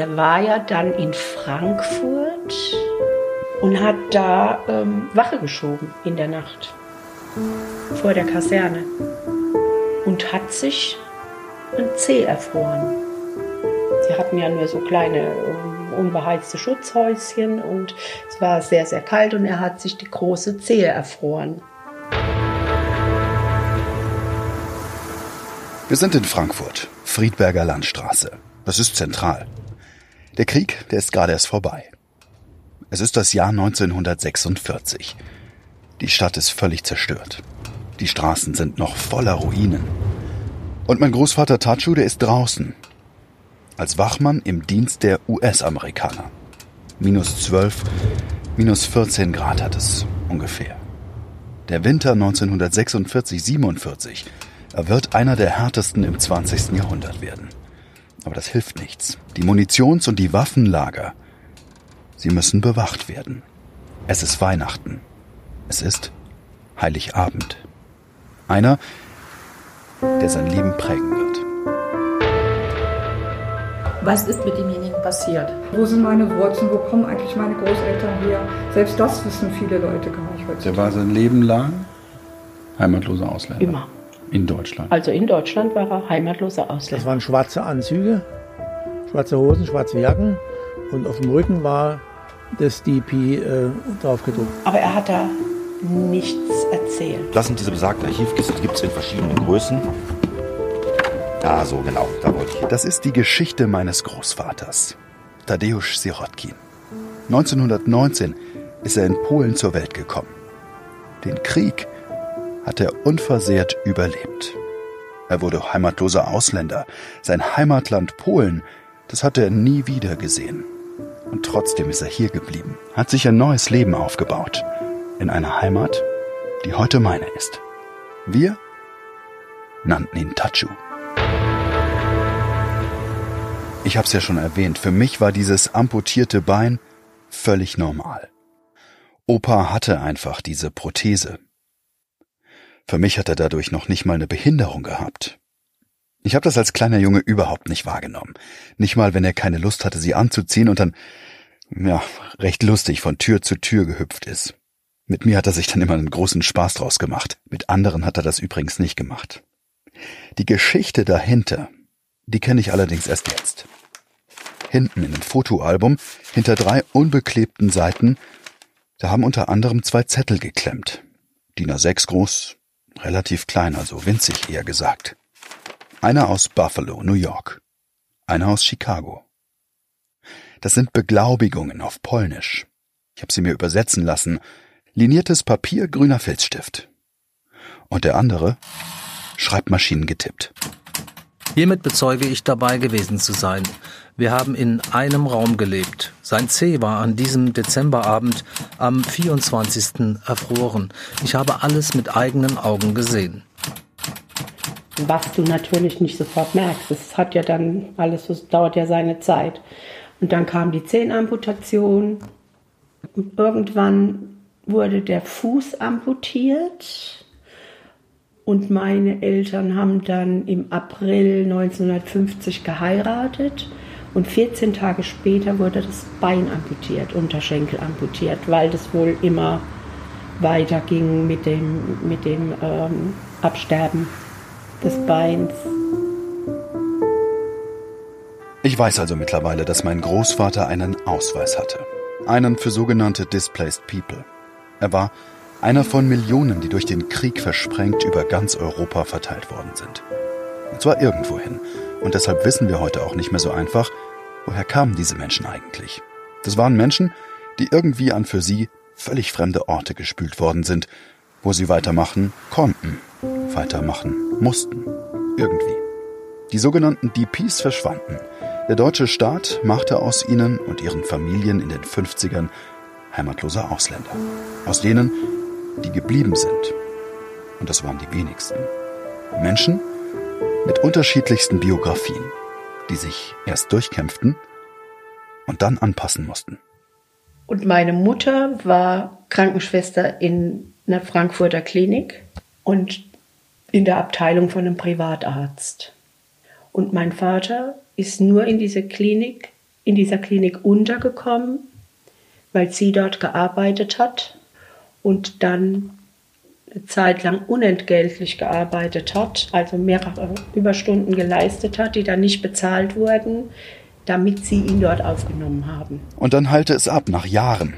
er war ja dann in Frankfurt und hat da ähm, Wache geschoben in der Nacht vor der Kaserne und hat sich ein Zeh erfroren. Sie hatten ja nur so kleine ähm, unbeheizte Schutzhäuschen und es war sehr, sehr kalt und er hat sich die große Zehe erfroren. Wir sind in Frankfurt, Friedberger Landstraße. Das ist zentral. Der Krieg, der ist gerade erst vorbei. Es ist das Jahr 1946. Die Stadt ist völlig zerstört. Die Straßen sind noch voller Ruinen. Und mein Großvater Tachu, der ist draußen. Als Wachmann im Dienst der US-Amerikaner. Minus 12, minus 14 Grad hat es ungefähr. Der Winter 1946-47 er wird einer der härtesten im 20. Jahrhundert werden. Aber das hilft nichts. Die Munitions- und die Waffenlager, sie müssen bewacht werden. Es ist Weihnachten. Es ist Heiligabend. Einer, der sein Leben prägen wird. Was ist mit demjenigen passiert? Wo sind meine Wurzeln? Wo kommen eigentlich meine Großeltern her? Selbst das wissen viele Leute gar nicht heutzutage. Der war sein Leben lang heimatloser Ausländer. Immer. In Deutschland? Also in Deutschland war er heimatloser Ausländer. Das waren schwarze Anzüge, schwarze Hosen, schwarze Jacken und auf dem Rücken war das DP äh, draufgedruckt. Aber er hat da nichts erzählt. Das sind diese besagten Archivkisten, die gibt es in verschiedenen Größen. Ja, so genau, da wollte ich. Das ist die Geschichte meines Großvaters, Tadeusz Sirotkin. 1919 ist er in Polen zur Welt gekommen. Den Krieg hat er unversehrt überlebt. Er wurde heimatloser Ausländer. Sein Heimatland Polen, das hat er nie wieder gesehen. Und trotzdem ist er hier geblieben, hat sich ein neues Leben aufgebaut. In einer Heimat, die heute meine ist. Wir nannten ihn Tachu. Ich hab's ja schon erwähnt, für mich war dieses amputierte Bein völlig normal. Opa hatte einfach diese Prothese. Für mich hat er dadurch noch nicht mal eine Behinderung gehabt. Ich habe das als kleiner Junge überhaupt nicht wahrgenommen. Nicht mal, wenn er keine Lust hatte, sie anzuziehen und dann, ja, recht lustig von Tür zu Tür gehüpft ist. Mit mir hat er sich dann immer einen großen Spaß draus gemacht. Mit anderen hat er das übrigens nicht gemacht. Die Geschichte dahinter, die kenne ich allerdings erst jetzt. Hinten in dem Fotoalbum, hinter drei unbeklebten Seiten, da haben unter anderem zwei Zettel geklemmt. DIN A6 groß, relativ klein, also winzig eher gesagt. Einer aus Buffalo, New York. Einer aus Chicago. Das sind Beglaubigungen auf Polnisch. Ich habe sie mir übersetzen lassen. Liniertes Papier, grüner Filzstift. Und der andere Schreibmaschinen getippt. Hiermit bezeuge ich dabei gewesen zu sein. Wir haben in einem Raum gelebt. Sein C war an diesem Dezemberabend am 24. erfroren. Ich habe alles mit eigenen Augen gesehen. Was du natürlich nicht sofort merkst. Es hat ja dann alles, es dauert ja seine Zeit. Und dann kam die Zehenamputation. Und irgendwann wurde der Fuß amputiert. Und meine Eltern haben dann im April 1950 geheiratet. Und 14 Tage später wurde das Bein amputiert, Unterschenkel amputiert, weil das wohl immer weiter ging mit dem, mit dem ähm, Absterben des Beins. Ich weiß also mittlerweile, dass mein Großvater einen Ausweis hatte. Einen für sogenannte Displaced People. Er war einer von Millionen, die durch den Krieg versprengt über ganz Europa verteilt worden sind. Und zwar irgendwohin. Und deshalb wissen wir heute auch nicht mehr so einfach, woher kamen diese Menschen eigentlich. Das waren Menschen, die irgendwie an für sie völlig fremde Orte gespült worden sind, wo sie weitermachen konnten, weitermachen mussten. Irgendwie. Die sogenannten DPs verschwanden. Der deutsche Staat machte aus ihnen und ihren Familien in den 50ern heimatlose Ausländer. Aus denen die geblieben sind. Und das waren die wenigsten. Menschen mit unterschiedlichsten Biografien, die sich erst durchkämpften und dann anpassen mussten. Und meine Mutter war Krankenschwester in einer Frankfurter Klinik und in der Abteilung von einem Privatarzt. Und mein Vater ist nur in diese Klinik in dieser Klinik untergekommen, weil sie dort gearbeitet hat und dann eine Zeit lang unentgeltlich gearbeitet hat, also mehrere Überstunden geleistet hat, die dann nicht bezahlt wurden, damit sie ihn dort aufgenommen haben. Und dann halte es ab nach Jahren,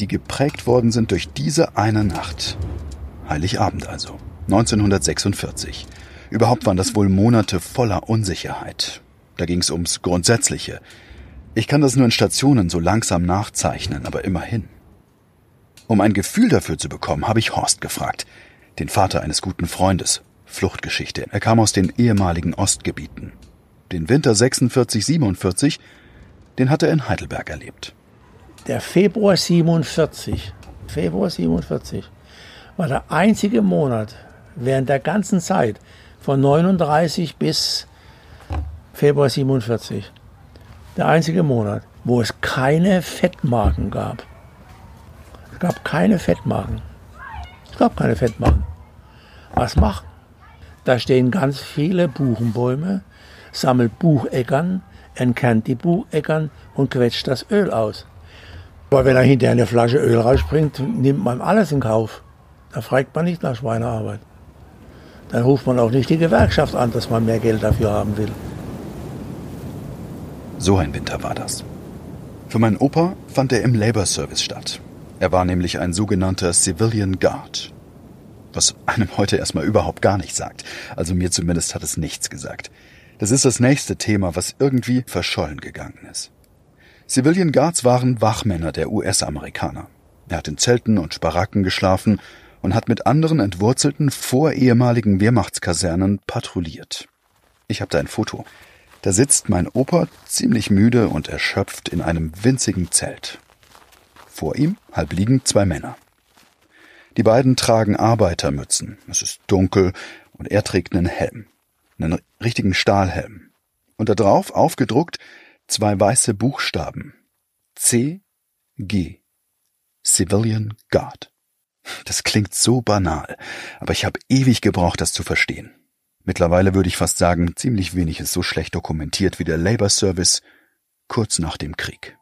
die geprägt worden sind durch diese eine Nacht. Heiligabend also, 1946. Überhaupt waren das wohl Monate voller Unsicherheit. Da ging es ums Grundsätzliche. Ich kann das nur in Stationen so langsam nachzeichnen, aber immerhin. Um ein Gefühl dafür zu bekommen, habe ich Horst gefragt, den Vater eines guten Freundes. Fluchtgeschichte. Er kam aus den ehemaligen Ostgebieten. Den Winter 46, 47, den hat er in Heidelberg erlebt. Der Februar 47, Februar 47, war der einzige Monat während der ganzen Zeit von 39 bis Februar 47, der einzige Monat, wo es keine Fettmarken gab. Es gab keine Fettmarken. Es gab keine Fettmarken. Was machen? Da stehen ganz viele Buchenbäume, sammelt Bucheckern, entkernt die Bucheckern und quetscht das Öl aus. Aber wenn er hinterher eine Flasche Öl rausspringt, nimmt man alles in Kauf. Da fragt man nicht nach Schweinearbeit. Dann ruft man auch nicht die Gewerkschaft an, dass man mehr Geld dafür haben will. So ein Winter war das. Für meinen Opa fand er im Labor Service statt. Er war nämlich ein sogenannter Civilian Guard. Was einem heute erstmal überhaupt gar nichts sagt. Also mir zumindest hat es nichts gesagt. Das ist das nächste Thema, was irgendwie verschollen gegangen ist. Civilian Guards waren Wachmänner der US-Amerikaner. Er hat in Zelten und Sparacken geschlafen und hat mit anderen entwurzelten vorehemaligen Wehrmachtskasernen patrouilliert. Ich habe da ein Foto. Da sitzt mein Opa ziemlich müde und erschöpft in einem winzigen Zelt. Vor ihm, halb liegend, zwei Männer. Die beiden tragen Arbeitermützen. Es ist dunkel und er trägt einen Helm. Einen richtigen Stahlhelm. Und da drauf aufgedruckt zwei weiße Buchstaben. C. G. Civilian Guard. Das klingt so banal, aber ich habe ewig gebraucht, das zu verstehen. Mittlerweile würde ich fast sagen, ziemlich wenig ist so schlecht dokumentiert wie der Labor Service kurz nach dem Krieg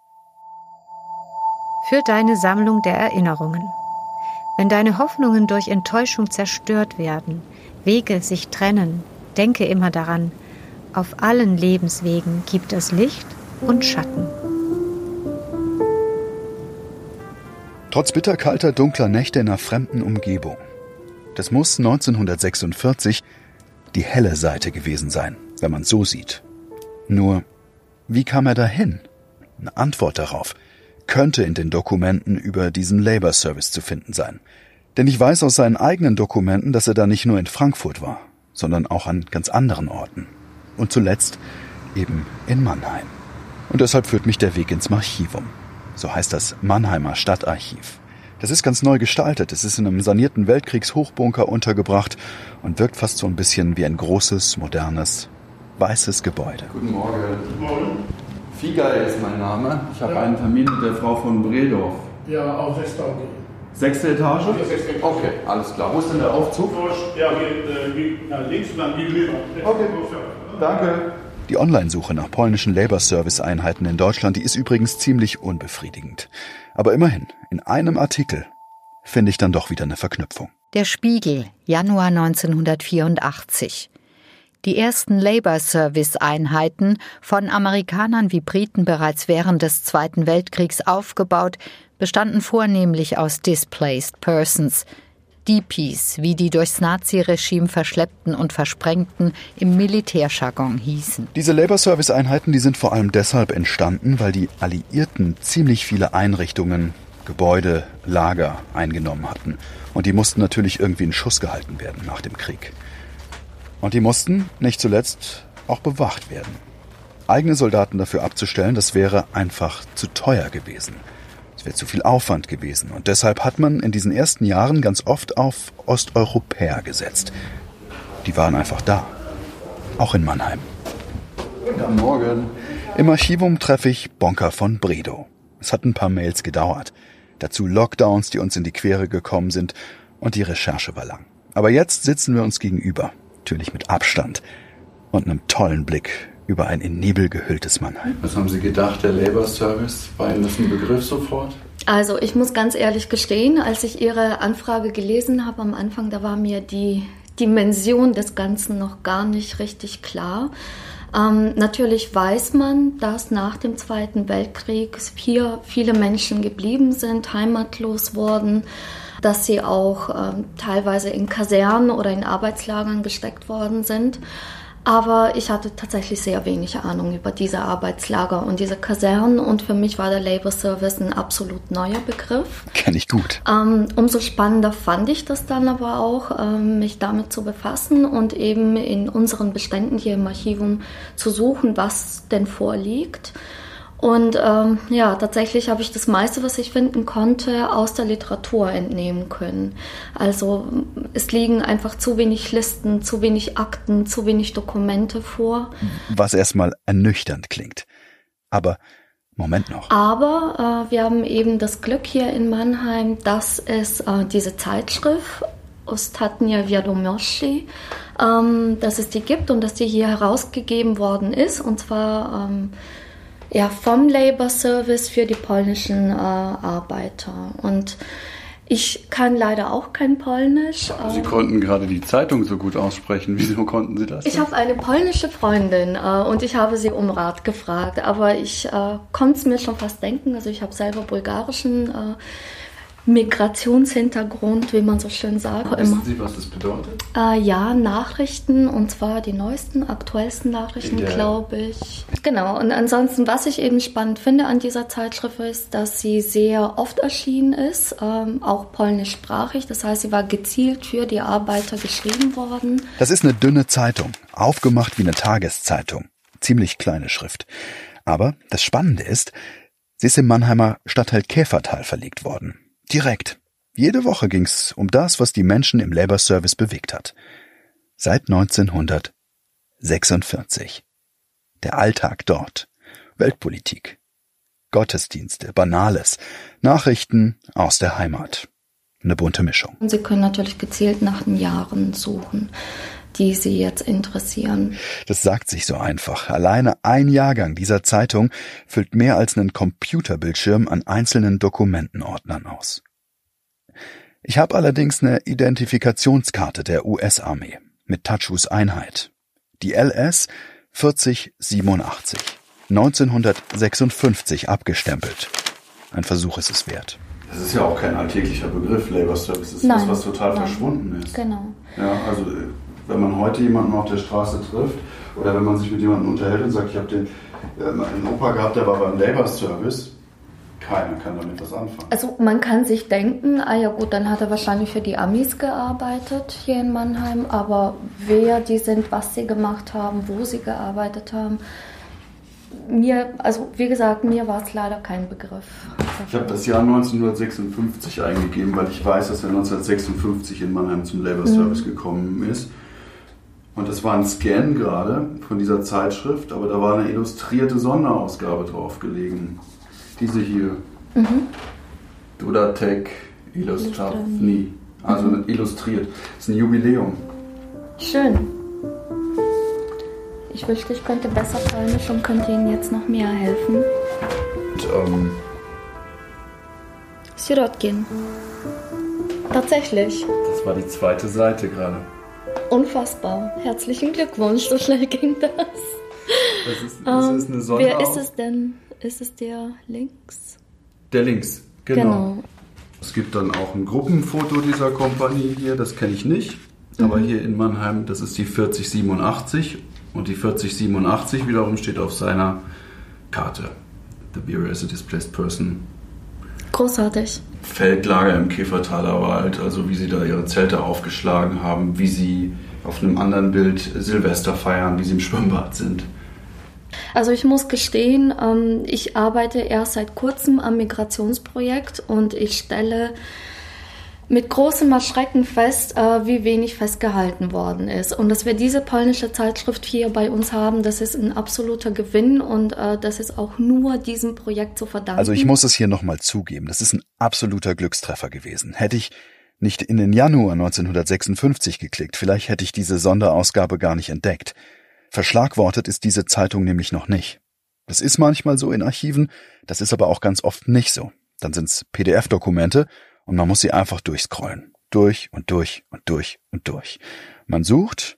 für deine Sammlung der Erinnerungen. Wenn deine Hoffnungen durch Enttäuschung zerstört werden, Wege sich trennen, denke immer daran, auf allen Lebenswegen gibt es Licht und Schatten. Trotz bitterkalter, dunkler Nächte in einer fremden Umgebung. Das muss 1946 die helle Seite gewesen sein, wenn man so sieht. Nur, wie kam er dahin? Eine Antwort darauf könnte in den Dokumenten über diesen Labor Service zu finden sein. Denn ich weiß aus seinen eigenen Dokumenten, dass er da nicht nur in Frankfurt war, sondern auch an ganz anderen Orten. Und zuletzt eben in Mannheim. Und deshalb führt mich der Weg ins Archivum. So heißt das Mannheimer Stadtarchiv. Das ist ganz neu gestaltet. Es ist in einem sanierten Weltkriegshochbunker untergebracht und wirkt fast so ein bisschen wie ein großes, modernes, weißes Gebäude. Guten Morgen. Guten Morgen. Figa ist mein Name. Ich habe ja. einen Termin mit der Frau von Bredorf. Ja, auf sechster Sechste Etage? Ja, sechste Etage. Okay, alles klar. Wo ist denn der Aufzug? Ja, geht, äh, links und dann gegenüber. Okay, danke. Die Online-Suche nach polnischen Labor-Service-Einheiten in Deutschland, die ist übrigens ziemlich unbefriedigend. Aber immerhin, in einem Artikel finde ich dann doch wieder eine Verknüpfung. Der Spiegel, Januar 1984. Die ersten Labor Service Einheiten, von Amerikanern wie Briten bereits während des Zweiten Weltkriegs aufgebaut, bestanden vornehmlich aus Displaced Persons, DPs, wie die durchs Naziregime verschleppten und versprengten im Militärjargon hießen. Diese Labor Service Einheiten, die sind vor allem deshalb entstanden, weil die Alliierten ziemlich viele Einrichtungen, Gebäude, Lager eingenommen hatten. Und die mussten natürlich irgendwie in Schuss gehalten werden nach dem Krieg. Und die mussten, nicht zuletzt, auch bewacht werden. Eigene Soldaten dafür abzustellen, das wäre einfach zu teuer gewesen. Es wäre zu viel Aufwand gewesen. Und deshalb hat man in diesen ersten Jahren ganz oft auf Osteuropäer gesetzt. Die waren einfach da. Auch in Mannheim. Guten Morgen. Im Archivum treffe ich Bonker von Bredow. Es hat ein paar Mails gedauert. Dazu Lockdowns, die uns in die Quere gekommen sind. Und die Recherche war lang. Aber jetzt sitzen wir uns gegenüber natürlich mit Abstand und einem tollen Blick über ein in Nebel gehülltes Mannheim. Was haben Sie gedacht, der Labour Service? War Ihnen das ein Begriff sofort? Also ich muss ganz ehrlich gestehen, als ich Ihre Anfrage gelesen habe am Anfang, da war mir die Dimension des Ganzen noch gar nicht richtig klar. Ähm, natürlich weiß man, dass nach dem Zweiten Weltkrieg hier viele Menschen geblieben sind, heimatlos wurden, dass sie auch ähm, teilweise in Kasernen oder in Arbeitslagern gesteckt worden sind. Aber ich hatte tatsächlich sehr wenig Ahnung über diese Arbeitslager und diese Kasernen und für mich war der Labour Service ein absolut neuer Begriff. Kenn ich gut. Ähm, umso spannender fand ich das dann aber auch, ähm, mich damit zu befassen und eben in unseren Beständen hier im Archivum zu suchen, was denn vorliegt. Und ähm, ja, tatsächlich habe ich das meiste, was ich finden konnte, aus der Literatur entnehmen können. Also es liegen einfach zu wenig Listen, zu wenig Akten, zu wenig Dokumente vor. Was erstmal ernüchternd klingt. Aber Moment noch. Aber äh, wir haben eben das Glück hier in Mannheim, dass es äh, diese Zeitschrift Ostatnia Wiadomości, ähm, dass es die gibt und dass die hier herausgegeben worden ist. Und zwar ähm, ja, vom Labour Service für die polnischen äh, Arbeiter. Und ich kann leider auch kein Polnisch. Aber Sie konnten gerade die Zeitung so gut aussprechen. Wieso konnten Sie das? Ich habe eine polnische Freundin äh, und ich habe sie um Rat gefragt. Aber ich äh, konnte es mir schon fast denken. Also ich habe selber bulgarischen äh, Migrationshintergrund, wie man so schön sagt. Wissen Sie, was das bedeutet? Äh, ja, Nachrichten und zwar die neuesten, aktuellsten Nachrichten, glaube ich. Genau, und ansonsten, was ich eben spannend finde an dieser Zeitschrift ist, dass sie sehr oft erschienen ist, ähm, auch polnischsprachig. Das heißt, sie war gezielt für die Arbeiter geschrieben worden. Das ist eine dünne Zeitung, aufgemacht wie eine Tageszeitung. Ziemlich kleine Schrift. Aber das Spannende ist, sie ist im Mannheimer Stadtteil Käfertal verlegt worden. Direkt. Jede Woche ging's um das, was die Menschen im Labour Service bewegt hat. Seit 1946. Der Alltag dort. Weltpolitik. Gottesdienste, Banales, Nachrichten aus der Heimat. Eine bunte Mischung. Sie können natürlich gezielt nach den Jahren suchen, die Sie jetzt interessieren. Das sagt sich so einfach. Alleine ein Jahrgang dieser Zeitung füllt mehr als einen Computerbildschirm an einzelnen Dokumentenordnern aus. Ich habe allerdings eine Identifikationskarte der US-Armee mit Tachus Einheit. Die LS 4087. 1956 abgestempelt. Ein Versuch ist es wert. Das ist ja auch kein alltäglicher Begriff, Labour Service. Das ist Nein, was, was total nein. verschwunden ist. Genau. Ja, also äh, wenn man heute jemanden auf der Straße trifft oder wenn man sich mit jemandem unterhält und sagt, ich habe den äh, einen Opa gehabt, der war beim Labour Service, keiner kann damit was anfangen. Also man kann sich denken, ah ja gut, dann hat er wahrscheinlich für die Amis gearbeitet hier in Mannheim, aber wer die sind, was sie gemacht haben, wo sie gearbeitet haben, mir, also wie gesagt, mir war es leider kein Begriff. Ich habe das Jahr 1956 eingegeben, weil ich weiß, dass er 1956 in Mannheim zum Labour Service gekommen ist. Und das war ein Scan gerade von dieser Zeitschrift, aber da war eine illustrierte Sonderausgabe drauf gelegen. Diese hier. Dodatek Illustravni. Also illustriert. Das ist ein Jubiläum. Schön. Ich wünschte, ich könnte besser Polnisch und könnte Ihnen jetzt noch mehr helfen. Und, ähm, Sirotkin. Tatsächlich. das war die zweite Seite gerade. Unfassbar. Herzlichen Glückwunsch, so schnell ging das. Das ist, das Ähm, ist eine wer Sonderausgabe. ist es denn? Ist es der links? Der links, genau. Genau. Es gibt dann auch ein Gruppenfoto dieser Kompanie hier, das kenne ich nicht. Aber hier in Mannheim, das ist die 4087 und die 4087 wiederum steht auf seiner Karte. The Bureau as a Displaced Person. Großartig. Feldlager im Käfertaler Wald, also wie sie da ihre Zelte aufgeschlagen haben, wie sie auf einem anderen Bild Silvester feiern, wie sie im Schwimmbad sind. Also ich muss gestehen, ähm, ich arbeite erst seit kurzem am Migrationsprojekt und ich stelle mit großem Erschrecken fest, äh, wie wenig festgehalten worden ist. Und dass wir diese polnische Zeitschrift hier bei uns haben, das ist ein absoluter Gewinn und äh, das ist auch nur diesem Projekt zu verdanken. Also ich muss es hier nochmal zugeben, das ist ein absoluter Glückstreffer gewesen. Hätte ich nicht in den Januar 1956 geklickt, vielleicht hätte ich diese Sonderausgabe gar nicht entdeckt. Verschlagwortet ist diese Zeitung nämlich noch nicht. Das ist manchmal so in Archiven, das ist aber auch ganz oft nicht so. Dann sind's PDF-Dokumente und man muss sie einfach durchscrollen. Durch und durch und durch und durch. Man sucht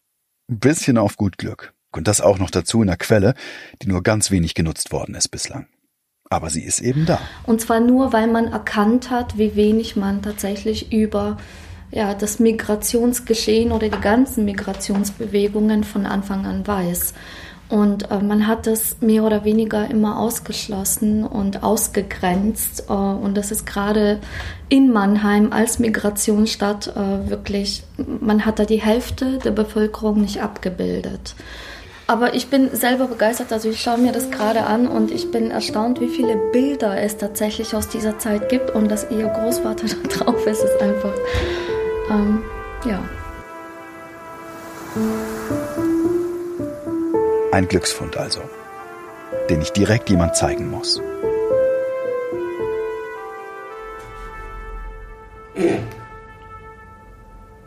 ein bisschen auf gut Glück. Und das auch noch dazu in einer Quelle, die nur ganz wenig genutzt worden ist bislang. Aber sie ist eben da. Und zwar nur, weil man erkannt hat, wie wenig man tatsächlich über ja, das Migrationsgeschehen oder die ganzen Migrationsbewegungen von Anfang an weiß. Und äh, man hat das mehr oder weniger immer ausgeschlossen und ausgegrenzt. Äh, und das ist gerade in Mannheim als Migrationsstadt äh, wirklich, man hat da die Hälfte der Bevölkerung nicht abgebildet. Aber ich bin selber begeistert, also ich schaue mir das gerade an und ich bin erstaunt, wie viele Bilder es tatsächlich aus dieser Zeit gibt und dass ihr Großvater da drauf ist, ist einfach, ähm, ja. Ein Glücksfund also, den ich direkt jemand zeigen muss.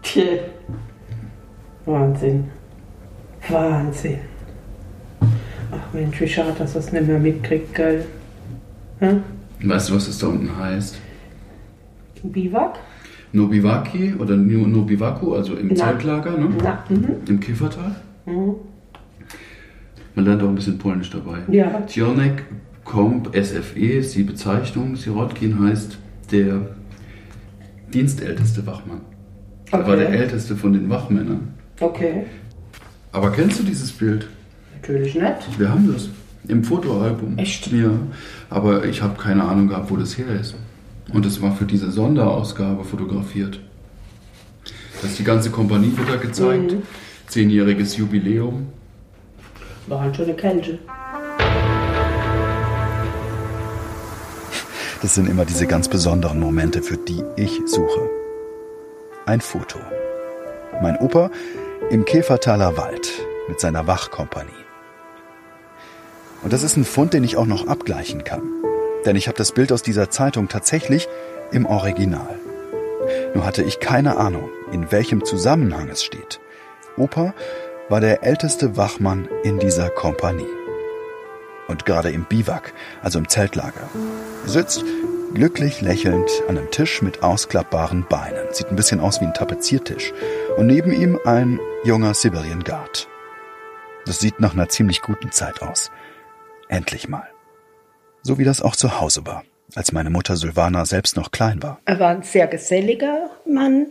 Tja. Wahnsinn. Wahnsinn. Ach Mensch, wie schade, dass es nicht mehr mitkriegt, gell? Hm? Weißt du, was das da unten heißt? Biwak? Nobiwaki oder Nobiwaku, also im Na. Zeltlager, ne? Na, mhm. Im Kiefertal. Mhm. Man lernt auch ein bisschen Polnisch dabei. Ja. Tionek Komp SFE ist die Bezeichnung. Sirotkin heißt der dienstälteste Wachmann. Er war Okay. der älteste von den Wachmännern. Okay. Aber kennst du dieses Bild? Natürlich nicht. Wir haben das im Fotoalbum. Echt? Ja. Aber ich habe keine Ahnung gehabt, wo das her ist. Und es war für diese Sonderausgabe fotografiert. Das ist die ganze Kompanie wird da gezeigt. Mhm. Zehnjähriges Jubiläum. War halt schon eine Kälte. Das sind immer diese ganz besonderen Momente, für die ich suche. Ein Foto. Mein Opa im Käfertaler Wald mit seiner Wachkompanie. Und das ist ein Fund, den ich auch noch abgleichen kann. Denn ich habe das Bild aus dieser Zeitung tatsächlich im Original. Nur hatte ich keine Ahnung, in welchem Zusammenhang es steht. Opa war der älteste Wachmann in dieser Kompanie. Und gerade im Biwak, also im Zeltlager, sitzt glücklich lächelnd an einem Tisch mit ausklappbaren Beinen. Sieht ein bisschen aus wie ein Tapeziertisch. Und neben ihm ein junger Siberian Guard. Das sieht nach einer ziemlich guten Zeit aus. Endlich mal. So wie das auch zu Hause war, als meine Mutter Sylvana selbst noch klein war. Er war ein sehr geselliger Mann,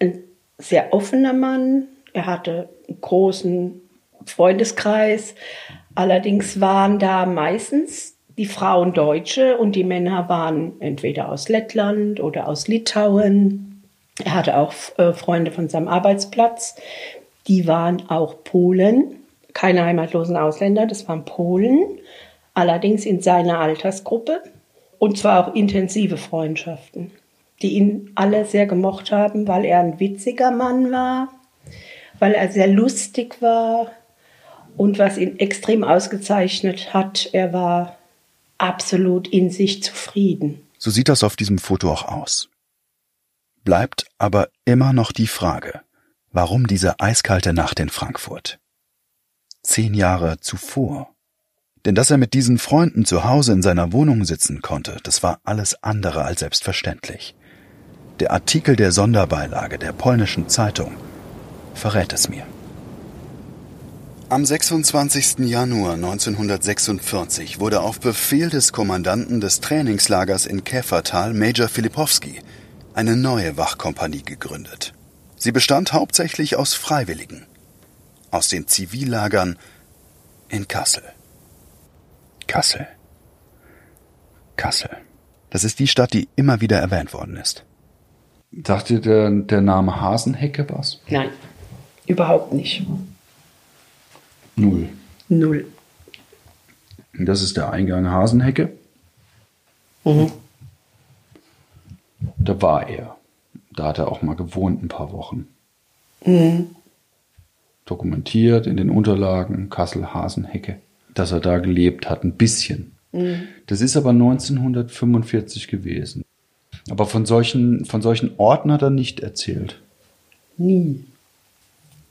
ein sehr offener Mann. Er hatte großen Freundeskreis. Allerdings waren da meistens die Frauen Deutsche und die Männer waren entweder aus Lettland oder aus Litauen. Er hatte auch äh, Freunde von seinem Arbeitsplatz. Die waren auch Polen, keine heimatlosen Ausländer, das waren Polen, allerdings in seiner Altersgruppe. Und zwar auch intensive Freundschaften, die ihn alle sehr gemocht haben, weil er ein witziger Mann war, weil er sehr lustig war und was ihn extrem ausgezeichnet hat, er war absolut in sich zufrieden. So sieht das auf diesem Foto auch aus. Bleibt aber immer noch die Frage, warum diese eiskalte Nacht in Frankfurt? Zehn Jahre zuvor. Denn dass er mit diesen Freunden zu Hause in seiner Wohnung sitzen konnte, das war alles andere als selbstverständlich. Der Artikel der Sonderbeilage der polnischen Zeitung verrät es mir. Am 26. Januar 1946 wurde auf Befehl des Kommandanten des Trainingslagers in Käfertal, Major Filipowski, eine neue Wachkompanie gegründet. Sie bestand hauptsächlich aus Freiwilligen, aus den Zivillagern in Kassel. Kassel. Kassel. Das ist die Stadt, die immer wieder erwähnt worden ist. Sagt dir der, der Name Hasenhecke was? Nein, überhaupt nicht. Null. Null. Das ist der Eingang Hasenhecke. Mhm. Da war er. Da hat er auch mal gewohnt ein paar Wochen. Mhm. Dokumentiert in den Unterlagen Kassel-Hasenhecke, dass er da gelebt hat, ein bisschen. Mhm. Das ist aber 1945 gewesen. Aber von solchen, von solchen Orten hat er nicht erzählt. Nie.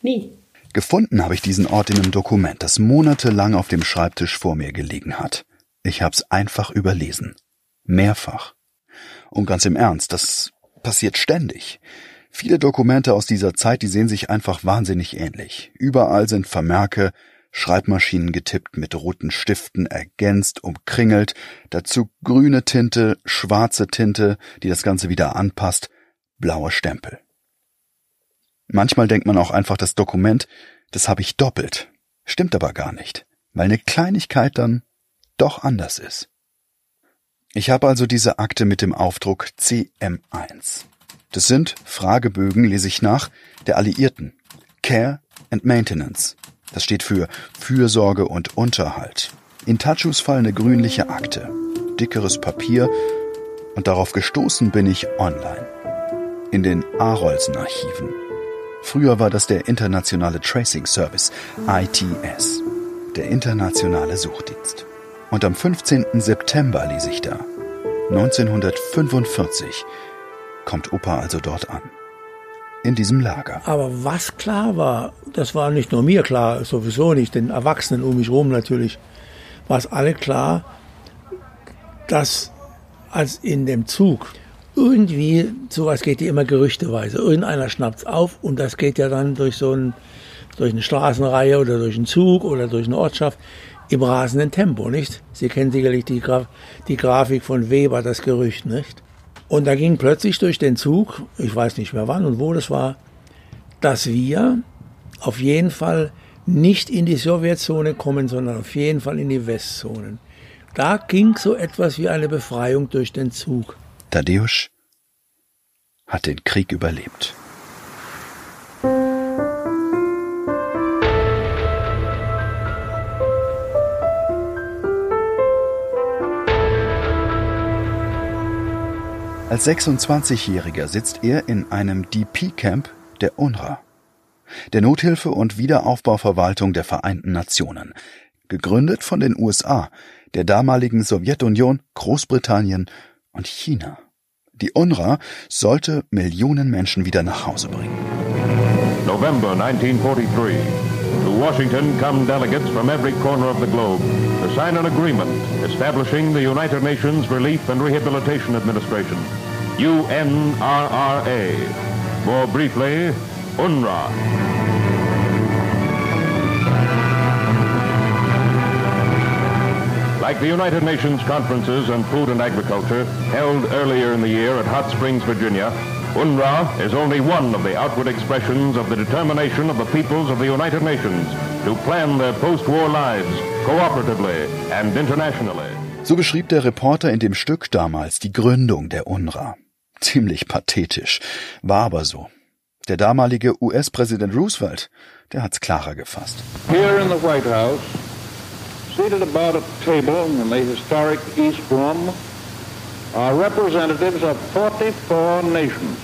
Nie. Gefunden habe ich diesen Ort in einem Dokument, das monatelang auf dem Schreibtisch vor mir gelegen hat. Ich hab's einfach überlesen. Mehrfach. Und ganz im Ernst, das passiert ständig. Viele Dokumente aus dieser Zeit, die sehen sich einfach wahnsinnig ähnlich. Überall sind Vermerke, Schreibmaschinen getippt mit roten Stiften, ergänzt, umkringelt, dazu grüne Tinte, schwarze Tinte, die das Ganze wieder anpasst, blaue Stempel. Manchmal denkt man auch einfach, das Dokument, das habe ich doppelt. Stimmt aber gar nicht, weil eine Kleinigkeit dann doch anders ist. Ich habe also diese Akte mit dem Aufdruck CM1. Das sind Fragebögen, lese ich nach, der Alliierten. Care and Maintenance. Das steht für Fürsorge und Unterhalt. In Tachus Fall eine grünliche Akte, dickeres Papier und darauf gestoßen bin ich online. In den Arolsen-Archiven. Früher war das der Internationale Tracing Service, ITS, der internationale Suchdienst. Und am 15. September ließ ich da, 1945, kommt Opa also dort an. In diesem Lager. Aber was klar war, das war nicht nur mir klar, sowieso nicht, den Erwachsenen um mich herum natürlich, war es alle klar, dass als in dem Zug irgendwie, sowas geht ja immer gerüchteweise. Irgendeiner schnappt's auf und das geht ja dann durch so ein, durch eine Straßenreihe oder durch einen Zug oder durch eine Ortschaft im rasenden Tempo, nicht? Sie kennen sicherlich die, Graf die Grafik von Weber, das Gerücht, nicht? Und da ging plötzlich durch den Zug, ich weiß nicht mehr wann und wo das war, dass wir auf jeden Fall nicht in die Sowjetzone kommen, sondern auf jeden Fall in die Westzonen. Da ging so etwas wie eine Befreiung durch den Zug. Tadeusz hat den Krieg überlebt. Als 26-Jähriger sitzt er in einem DP-Camp der UNRWA, der Nothilfe- und Wiederaufbauverwaltung der Vereinten Nationen, gegründet von den USA, der damaligen Sowjetunion, Großbritannien und China. Die UNRWA sollte Millionen Menschen wieder nach Hause bringen. November 1943. To Washington come delegates from every corner of the globe to sign an agreement establishing the United Nations Relief and Rehabilitation Administration, UNRRA. More briefly, UNRWA. Like the United Nations conferences on food and agriculture held earlier in the year at Hot Springs, Virginia, UNRWA is only one of the outward expressions of the determination of the peoples of the United Nations to plan their post-war lives cooperatively and internationally. So beschrieb der Reporter in dem Stück damals die Gründung der UNRWA. Ziemlich pathetisch, war aber so. Der damalige US-Präsident Roosevelt, der hat's klarer gefasst. Here in the White House, seated about a table in the historic East Room, are representatives of 44 nations,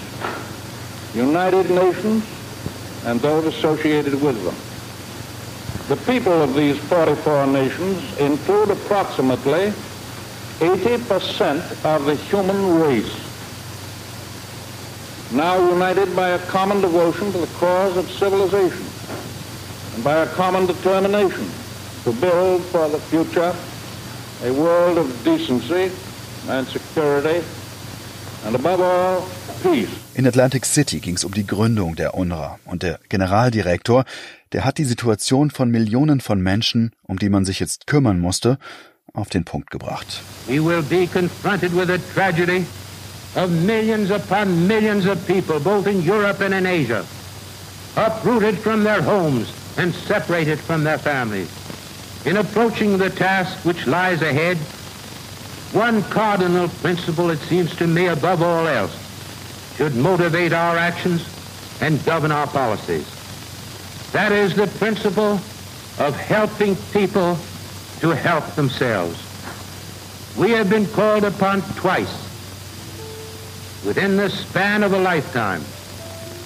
United Nations, and those associated with them. The people of these 44 nations include approximately 80% of the human race, now united by a common devotion to the cause of civilization and by a common determination to build for the future a world of decency and security, and above all, peace. In Atlantic City ging es um die Gründung der UNRWA und der Generaldirektor, der hat die Situation von Millionen von Menschen, um die man sich jetzt kümmern musste, auf den Punkt gebracht. We will be confronted with a tragedy of millions upon millions of people, both in Europe and in Asia, uprooted from their homes and separated from their families. In approaching the task which lies ahead, one cardinal principle, it seems to me, above all else, should motivate our actions and govern our policies. That is the principle of helping people to help themselves. We have been called upon twice within the span of a lifetime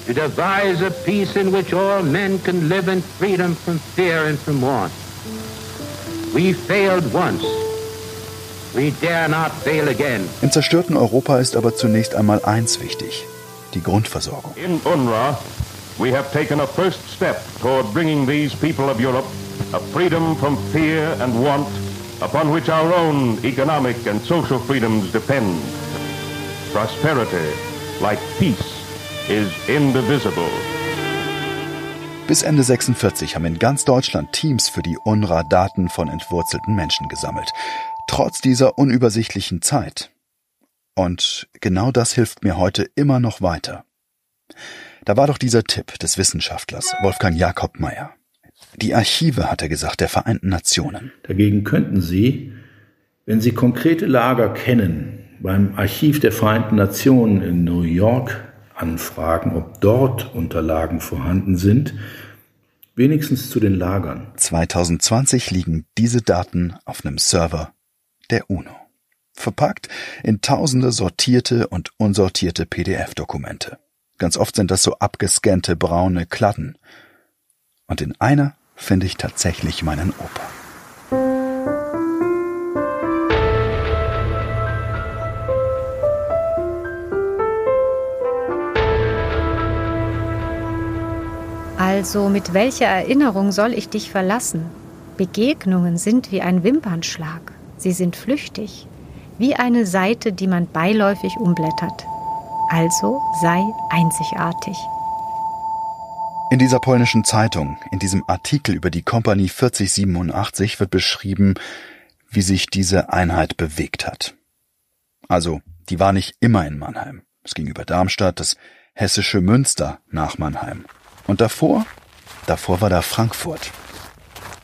to devise a peace in which all men can live in freedom from fear and from want. We failed once. We dare not fail again. Im zerstörten Europa ist aber zunächst einmal eins wichtig, die Grundversorgung. In UNRWA, we have taken a first step toward bringing these people of Europe a freedom from fear and want upon which our own economic and social freedoms depend. Prosperity, like peace, is indivisible. Bis Ende 46 haben in ganz Deutschland Teams für die UNRWA Daten von entwurzelten Menschen gesammelt. Trotz dieser unübersichtlichen Zeit. Und genau das hilft mir heute immer noch weiter. Da war doch dieser Tipp des Wissenschaftlers Wolfgang Jakob Meyer. Die Archive, hat er gesagt, der Vereinten Nationen. Dagegen könnten Sie, wenn Sie konkrete Lager kennen, beim Archiv der Vereinten Nationen in New York anfragen, ob dort Unterlagen vorhanden sind, wenigstens zu den Lagern. 2020 liegen diese Daten auf einem Server der UNO. Verpackt in tausende sortierte und unsortierte PDF-Dokumente. Ganz oft sind das so abgescannte braune Kladden. Und in einer finde ich tatsächlich meinen Opa. Also mit welcher Erinnerung soll ich dich verlassen? Begegnungen sind wie ein Wimpernschlag. Sie sind flüchtig, wie eine Seite, die man beiläufig umblättert. Also sei einzigartig. In dieser polnischen Zeitung, in diesem Artikel über die Kompanie 4087 wird beschrieben, wie sich diese Einheit bewegt hat. Also, die war nicht immer in Mannheim. Es ging über Darmstadt, das hessische Münster nach Mannheim. Und davor? Davor war da Frankfurt.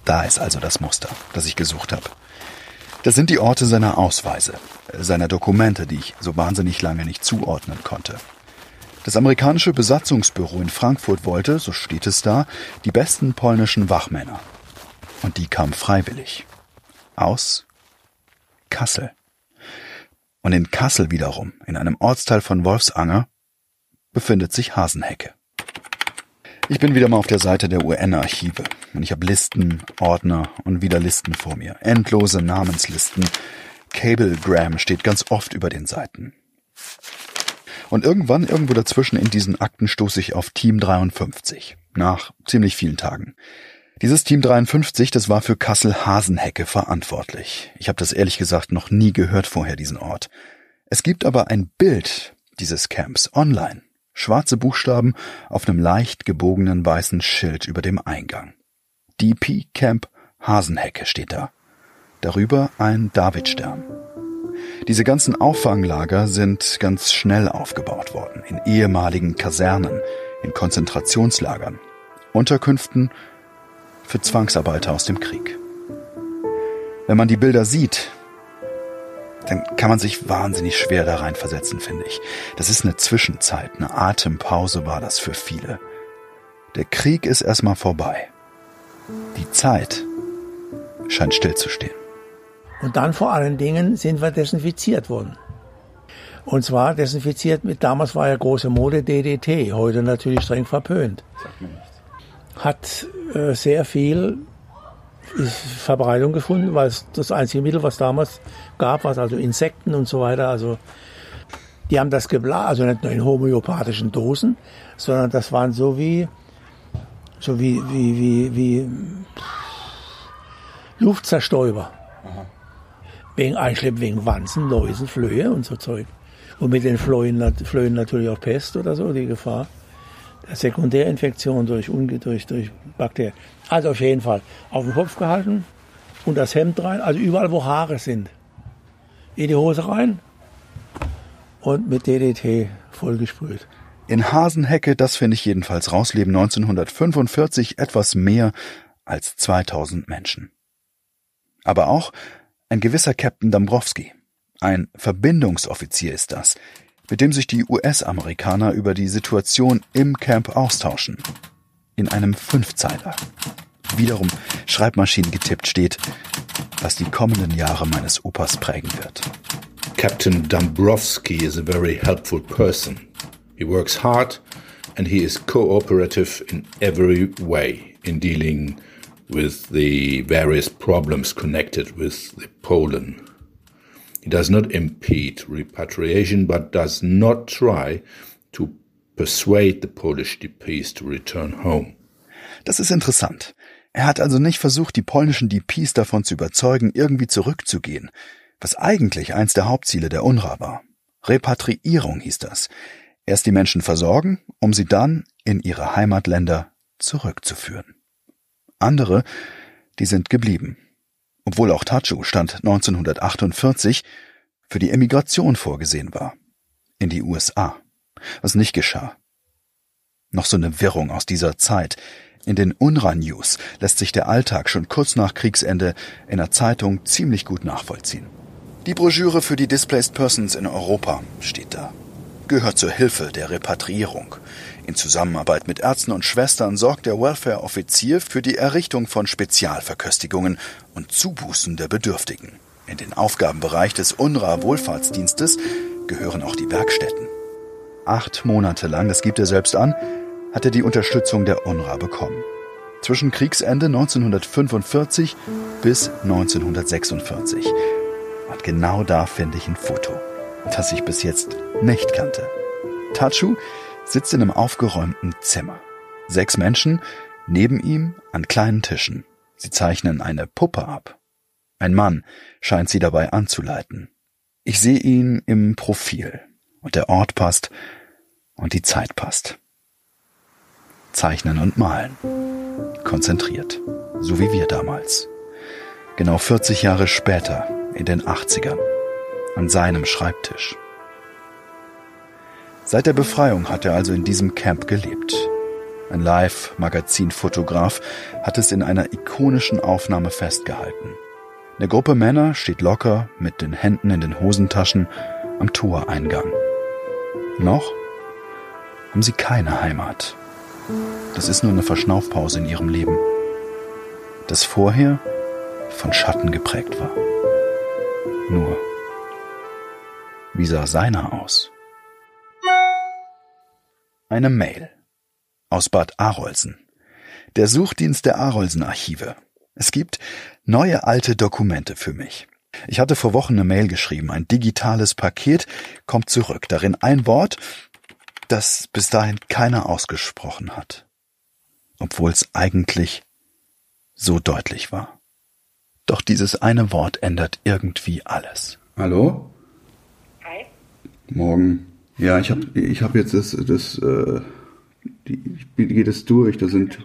Da ist also das Muster, das ich gesucht habe. Das sind die Orte seiner Ausweise, seiner Dokumente, die ich so wahnsinnig lange nicht zuordnen konnte. Das amerikanische Besatzungsbüro in Frankfurt wollte, so steht es da, die besten polnischen Wachmänner. Und die kamen freiwillig. Aus Kassel. Und in Kassel wiederum, in einem Ortsteil von Wolfsanger, befindet sich Hasenhecke. Ich bin wieder mal auf der Seite der UN-Archive und ich habe Listen, Ordner und wieder Listen vor mir. Endlose Namenslisten. Cablegram steht ganz oft über den Seiten. Und irgendwann, irgendwo dazwischen in diesen Akten stoße ich auf Team 53. Nach ziemlich vielen Tagen. Dieses Team 53, das war für Kassel-Hasenhecke verantwortlich. Ich habe das ehrlich gesagt noch nie gehört vorher, diesen Ort. Es gibt aber ein Bild dieses Camps online. Schwarze Buchstaben auf einem leicht gebogenen weißen Schild über dem Eingang. DP Camp Hasenhecke steht da. Darüber ein Davidstern. Diese ganzen Auffanglager sind ganz schnell aufgebaut worden, in ehemaligen Kasernen, in Konzentrationslagern, Unterkünften für Zwangsarbeiter aus dem Krieg. Wenn man die Bilder sieht, dann kann man sich wahnsinnig schwer da reinversetzen, finde ich. Das ist eine Zwischenzeit, eine Atempause war das für viele. Der Krieg ist erstmal vorbei. Die Zeit scheint stillzustehen. Und dann vor allen Dingen sind wir desinfiziert worden. Und zwar desinfiziert mit, damals war ja große Mode DDT, heute natürlich streng verpönt. Hat äh, sehr viel Verbreitung gefunden, weil es das einzige Mittel, was damals gab, was also Insekten und so weiter, also die haben das geblasen, also nicht nur in homöopathischen Dosen, sondern das waren so wie, so wie, wie, wie, wie Luftzerstäuber. Aha. Wegen Einschlepp, wegen Wanzen, Läusen, Flöhe und so Zeug. Und mit den Flöhen, Flöhen natürlich auch Pest oder so, die Gefahr. Der Sekundärinfektion durch, durch, durch Bakterien. Also auf jeden Fall auf den Kopf gehalten und das Hemd rein, also überall, wo Haare sind. In die Hose rein und mit DDT vollgesprüht. In Hasenhecke, das finde ich jedenfalls raus, leben 1945 etwas mehr als 2000 Menschen. Aber auch ein gewisser Captain Dombrowski. Ein Verbindungsoffizier ist das, mit dem sich die US-Amerikaner über die Situation im Camp austauschen. In einem Fünfzeiler. Wiederum Schreibmaschinen getippt steht, was die kommenden Jahre meines Opas prägen wird. Captain Dombrowski is a very helpful person. He works hard and he is cooperative in every way in dealing with the various problems connected with the Poland. He does not impede repatriation, but does not try to persuade the Polish DPs to return home. Das ist interessant. Er hat also nicht versucht, die polnischen DPs davon zu überzeugen, irgendwie zurückzugehen, was eigentlich eins der Hauptziele der UNRWA war. Repatriierung hieß das. Erst die Menschen versorgen, um sie dann in ihre Heimatländer zurückzuführen. Andere, die sind geblieben. Obwohl auch Tachu stand 1948 für die Emigration vorgesehen war. In die USA. Was nicht geschah. Noch so eine Wirrung aus dieser Zeit. In den UNRWA-News lässt sich der Alltag schon kurz nach Kriegsende in der Zeitung ziemlich gut nachvollziehen. Die Broschüre für die Displaced Persons in Europa steht da. Gehört zur Hilfe der Repatriierung. In Zusammenarbeit mit Ärzten und Schwestern sorgt der Welfare-Offizier für die Errichtung von Spezialverköstigungen und Zubußen der Bedürftigen. In den Aufgabenbereich des UNRWA-Wohlfahrtsdienstes gehören auch die Werkstätten. Acht Monate lang, das gibt er selbst an, hat er die Unterstützung der UNRWA bekommen. Zwischen Kriegsende 1945 bis 1946. Und genau da finde ich ein Foto, das ich bis jetzt nicht kannte. Tachu sitzt in einem aufgeräumten Zimmer. Sechs Menschen neben ihm an kleinen Tischen. Sie zeichnen eine Puppe ab. Ein Mann scheint sie dabei anzuleiten. Ich sehe ihn im Profil und der Ort passt und die Zeit passt. Zeichnen und malen. Konzentriert. So wie wir damals. Genau 40 Jahre später, in den 80ern. An seinem Schreibtisch. Seit der Befreiung hat er also in diesem Camp gelebt. Ein Live-Magazin-Fotograf hat es in einer ikonischen Aufnahme festgehalten. Eine Gruppe Männer steht locker mit den Händen in den Hosentaschen am Toreingang. Noch haben sie keine Heimat. Das ist nur eine Verschnaufpause in ihrem Leben, das vorher von Schatten geprägt war. Nur, wie sah seiner aus? Eine Mail aus Bad Arolsen. Der Suchdienst der Arolsen Archive. Es gibt neue alte Dokumente für mich. Ich hatte vor Wochen eine Mail geschrieben. Ein digitales Paket kommt zurück. Darin ein Wort, das bis dahin keiner ausgesprochen hat. Obwohl es eigentlich so deutlich war. Doch dieses eine Wort ändert irgendwie alles. Hallo? Hi. Morgen. Ja, ich habe ich hab jetzt das, das äh, die, ich gehe das durch. Da sind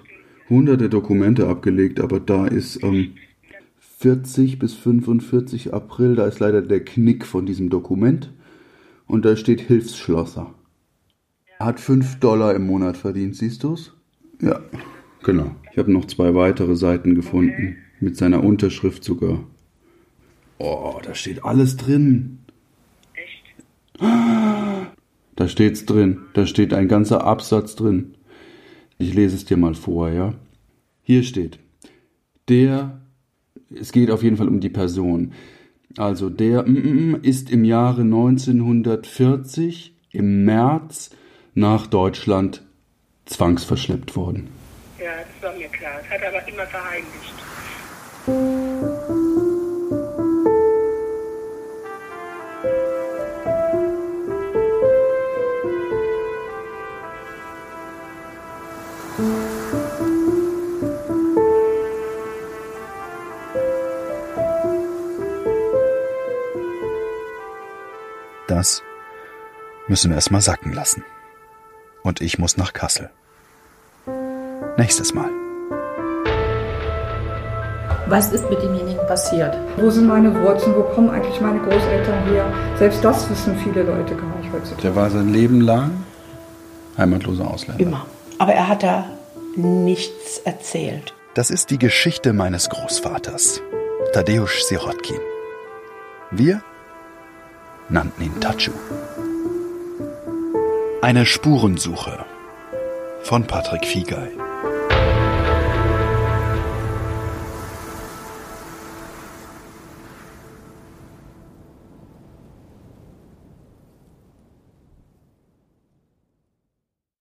hunderte Dokumente abgelegt, aber da ist ähm, 40 bis 45 April, da ist leider der Knick von diesem Dokument. Und da steht Hilfsschlosser. Hat 5 Dollar im Monat verdient, siehst du's? Ja, genau. Ich habe noch zwei weitere Seiten gefunden. Mit seiner Unterschrift sogar. Oh, da steht alles drin. Echt? Da steht's drin. Da steht ein ganzer Absatz drin. Ich lese es dir mal vor, ja? Hier steht, der, es geht auf jeden Fall um die Person. Also der mm, mm, mm, ist im Jahre 1940 im März nach Deutschland zwangsverschleppt worden. Ja, das war mir klar. Das hat er aber immer verheimlicht. Müssen wir erstmal sacken lassen. Und ich muss nach Kassel. Nächstes Mal. Was ist mit demjenigen passiert? Wo sind meine Wurzeln? Wo kommen eigentlich meine Großeltern her? Selbst das wissen viele Leute gar nicht heutzutage. Der war sein Leben lang heimatloser Ausländer. Immer. Aber er hat da nichts erzählt. Das ist die Geschichte meines Großvaters, Tadeusz Sirotkin. Wir nannten ihn Tachu. Eine Spurensuche von Patrick Fiegei.